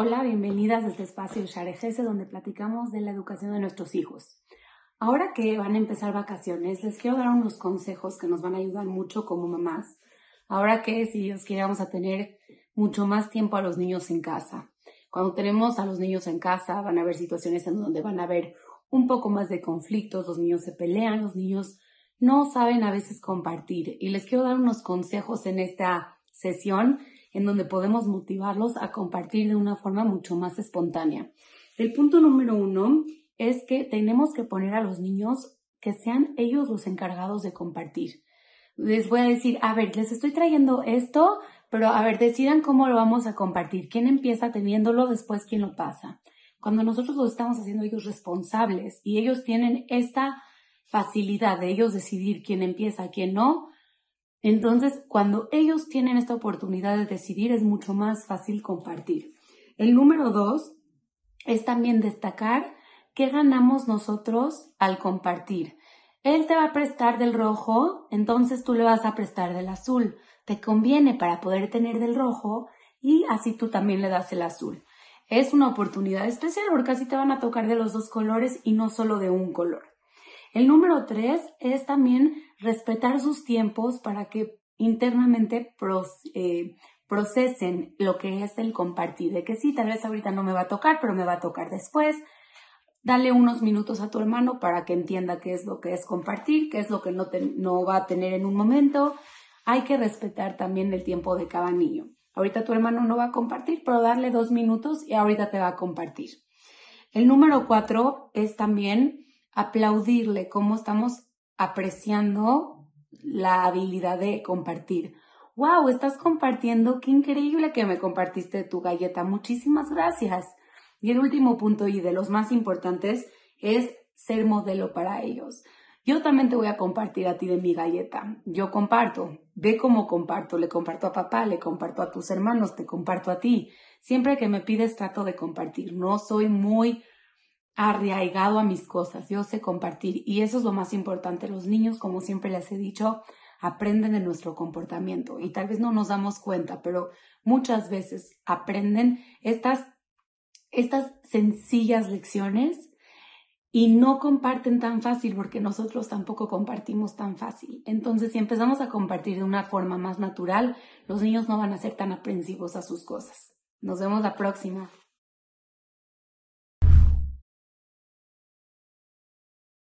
Hola, bienvenidas a este espacio Sharejese donde platicamos de la educación de nuestros hijos. Ahora que van a empezar vacaciones, les quiero dar unos consejos que nos van a ayudar mucho como mamás. Ahora que si Dios quiere vamos a tener mucho más tiempo a los niños en casa. Cuando tenemos a los niños en casa van a haber situaciones en donde van a haber un poco más de conflictos, los niños se pelean, los niños no saben a veces compartir. Y les quiero dar unos consejos en esta sesión en donde podemos motivarlos a compartir de una forma mucho más espontánea. El punto número uno es que tenemos que poner a los niños que sean ellos los encargados de compartir. Les voy a decir, a ver, les estoy trayendo esto, pero a ver, decidan cómo lo vamos a compartir. ¿Quién empieza teniéndolo, después quién lo pasa? Cuando nosotros lo estamos haciendo ellos responsables y ellos tienen esta facilidad de ellos decidir quién empieza, quién no, entonces, cuando ellos tienen esta oportunidad de decidir, es mucho más fácil compartir. El número dos es también destacar qué ganamos nosotros al compartir. Él te va a prestar del rojo, entonces tú le vas a prestar del azul. Te conviene para poder tener del rojo y así tú también le das el azul. Es una oportunidad especial porque así te van a tocar de los dos colores y no solo de un color. El número tres es también respetar sus tiempos para que internamente eh, procesen lo que es el compartir, de que sí, tal vez ahorita no me va a tocar, pero me va a tocar después. Dale unos minutos a tu hermano para que entienda qué es lo que es compartir, qué es lo que no, no va a tener en un momento. Hay que respetar también el tiempo de cada niño. Ahorita tu hermano no va a compartir, pero darle dos minutos y ahorita te va a compartir. El número cuatro es también aplaudirle cómo estamos apreciando la habilidad de compartir. ¡Wow! Estás compartiendo, qué increíble que me compartiste tu galleta. Muchísimas gracias. Y el último punto y de los más importantes es ser modelo para ellos. Yo también te voy a compartir a ti de mi galleta. Yo comparto. Ve cómo comparto. Le comparto a papá, le comparto a tus hermanos, te comparto a ti. Siempre que me pides trato de compartir. No soy muy arraigado a mis cosas, yo sé compartir y eso es lo más importante. Los niños, como siempre les he dicho, aprenden de nuestro comportamiento y tal vez no nos damos cuenta, pero muchas veces aprenden estas, estas sencillas lecciones y no comparten tan fácil porque nosotros tampoco compartimos tan fácil. Entonces, si empezamos a compartir de una forma más natural, los niños no van a ser tan aprensivos a sus cosas. Nos vemos la próxima.